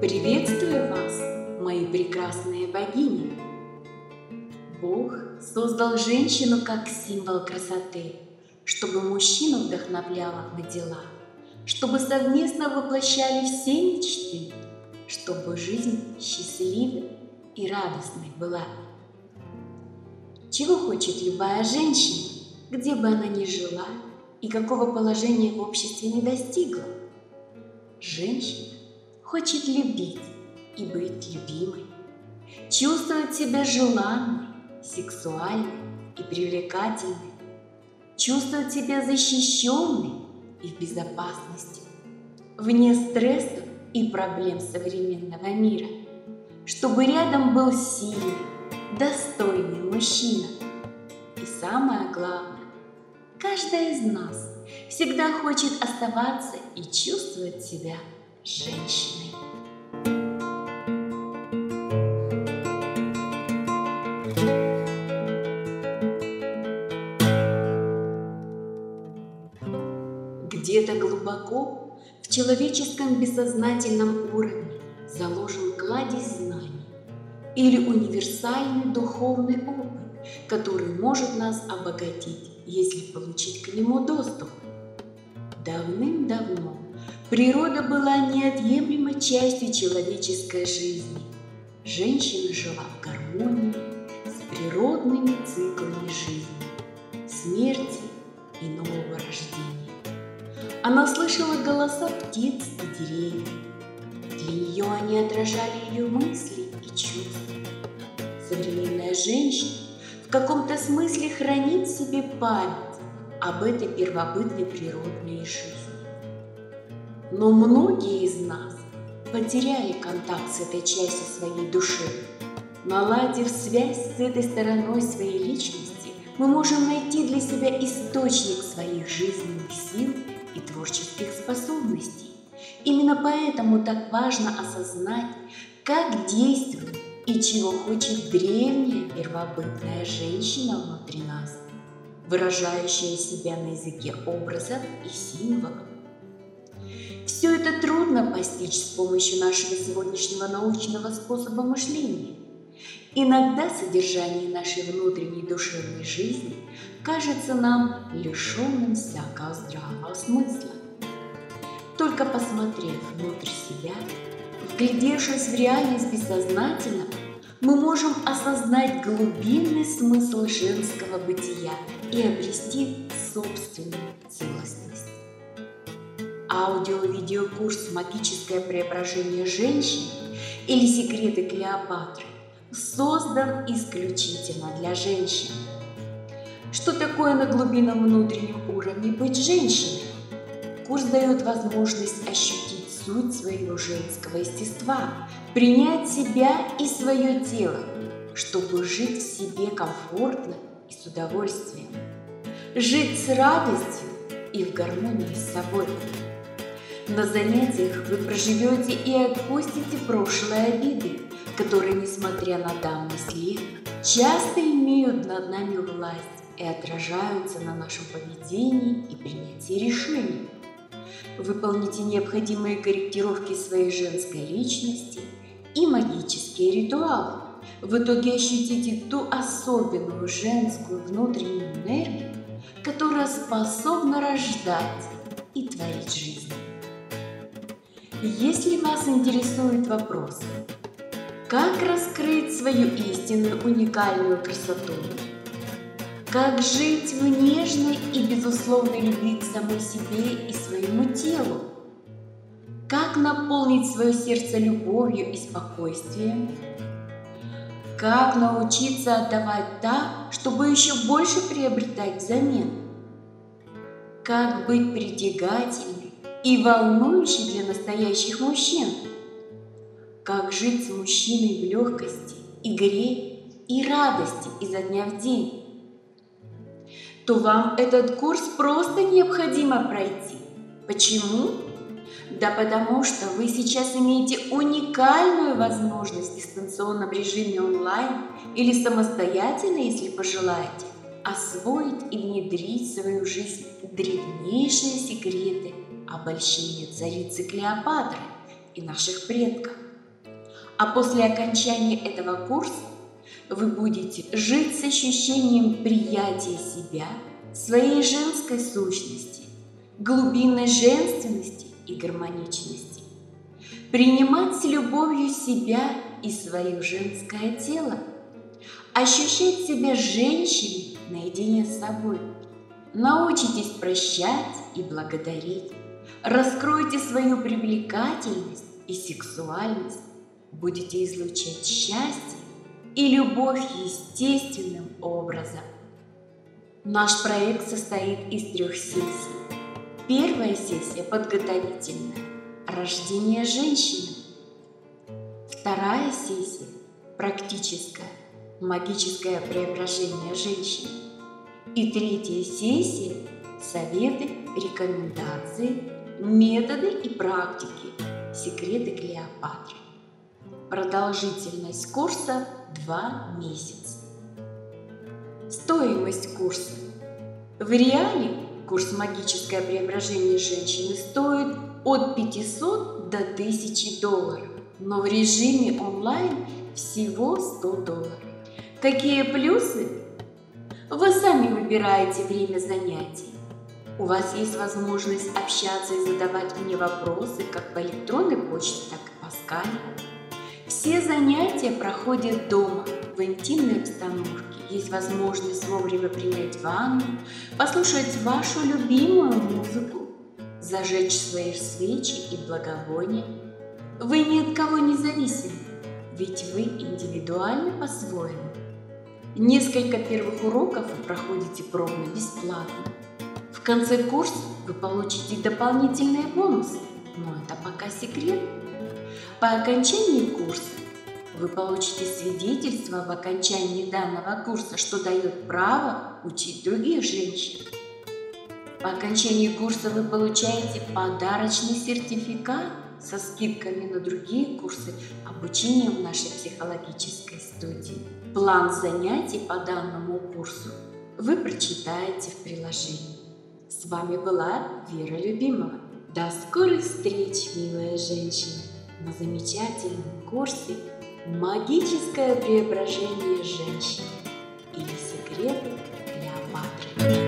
Приветствую вас, мои прекрасные богини! Бог создал женщину как символ красоты, чтобы мужчину вдохновляла на дела, чтобы совместно воплощали все мечты, чтобы жизнь счастливой и радостной была. Чего хочет любая женщина, где бы она ни жила и какого положения в обществе не достигла? Женщина хочет любить и быть любимой, чувствовать себя желанной, сексуальной и привлекательной, чувствовать себя защищенной и в безопасности, вне стрессов и проблем современного мира, чтобы рядом был сильный, достойный мужчина. И самое главное, каждая из нас всегда хочет оставаться и чувствовать себя женщиной. Где-то глубоко в человеческом бессознательном уровне заложен кладезь знаний или универсальный духовный опыт, который может нас обогатить, если получить к нему доступ. Давным-давно природа была неотъемлемой частью человеческой жизни. Женщина жила в гармонии с природными циклами жизни, смерти и нового рождения. Она слышала голоса птиц и деревьев. Для нее они отражали ее мысли и чувства. Современная женщина в каком-то смысле хранит в себе память об этой первобытной природной жизни. Но многие из нас потеряли контакт с этой частью своей души. Наладив связь с этой стороной своей личности, мы можем найти для себя источник своих жизненных сил и творческих способностей. Именно поэтому так важно осознать, как действует и чего хочет древняя первобытная женщина внутри нас, выражающая себя на языке образов и символов. Все это трудно постичь с помощью нашего сегодняшнего научного способа мышления. Иногда содержание нашей внутренней душевной жизни кажется нам лишенным всякого здравого смысла. Только посмотрев внутрь себя, вглядевшись в реальность бессознательного, мы можем осознать глубинный смысл женского бытия и обрести собственную целостность. Аудио-видеокурс «Магическое преображение женщин» или «Секреты Клеопатры» создан исключительно для женщин. Что такое на глубинном внутреннем уровне быть женщиной? Курс дает возможность ощутить суть своего женского естества, принять себя и свое тело, чтобы жить в себе комфортно и с удовольствием, жить с радостью и в гармонии с собой. На занятиях вы проживете и отпустите прошлые обиды, которые, несмотря на давний след, часто имеют над нами власть и отражаются на нашем поведении и принятии решений. Выполните необходимые корректировки своей женской личности и магические ритуалы. В итоге ощутите ту особенную женскую внутреннюю энергию, которая способна рождать и творить жизнь. Если вас интересует вопрос, как раскрыть свою истинную уникальную красоту, как жить в нежной и безусловной любви к самой себе и своему телу, как наполнить свое сердце любовью и спокойствием, как научиться отдавать так, чтобы еще больше приобретать взамен, как быть притягательной и волнующий для настоящих мужчин. Как жить с мужчиной в легкости, игре и радости изо дня в день. То вам этот курс просто необходимо пройти. Почему? Да потому что вы сейчас имеете уникальную возможность в дистанционном режиме онлайн или самостоятельно, если пожелаете, освоить и внедрить в свою жизнь древнейшие секреты обольщения царицы Клеопатры и наших предков. А после окончания этого курса вы будете жить с ощущением приятия себя, своей женской сущности, глубинной женственности и гармоничности, принимать с любовью себя и свое женское тело, ощущать себя женщиной наедине с собой. Научитесь прощать и благодарить. Раскройте свою привлекательность и сексуальность. Будете излучать счастье и любовь естественным образом. Наш проект состоит из трех сессий. Первая сессия подготовительная – рождение женщины. Вторая сессия – практическая – магическое преображение женщины. И третья сессия – советы, рекомендации, методы и практики, секреты Клеопатры. Продолжительность курса – 2 месяца. Стоимость курса. В реале курс «Магическое преображение женщины» стоит от 500 до 1000 долларов, но в режиме онлайн всего 100 долларов. Какие плюсы? Вы сами выбираете время занятий. У вас есть возможность общаться и задавать мне вопросы как по электронной почте, так и по скайпу. Все занятия проходят дома, в интимной обстановке. Есть возможность вовремя принять ванну, послушать вашу любимую музыку, зажечь свои свечи и благовония. Вы ни от кого не зависимы, ведь вы индивидуальны по-своему. Несколько первых уроков вы проходите пробно бесплатно. В конце курса вы получите дополнительные бонусы, но это пока секрет. По окончании курса вы получите свидетельство об окончании данного курса, что дает право учить других женщин. По окончании курса вы получаете подарочный сертификат со скидками на другие курсы обучения в нашей психологической студии. План занятий по данному курсу вы прочитаете в приложении. С вами была Вера Любимова. До скорых встреч, милая женщина! На замечательном курсе «Магическое преображение женщины» или «Секреты Клеопатры».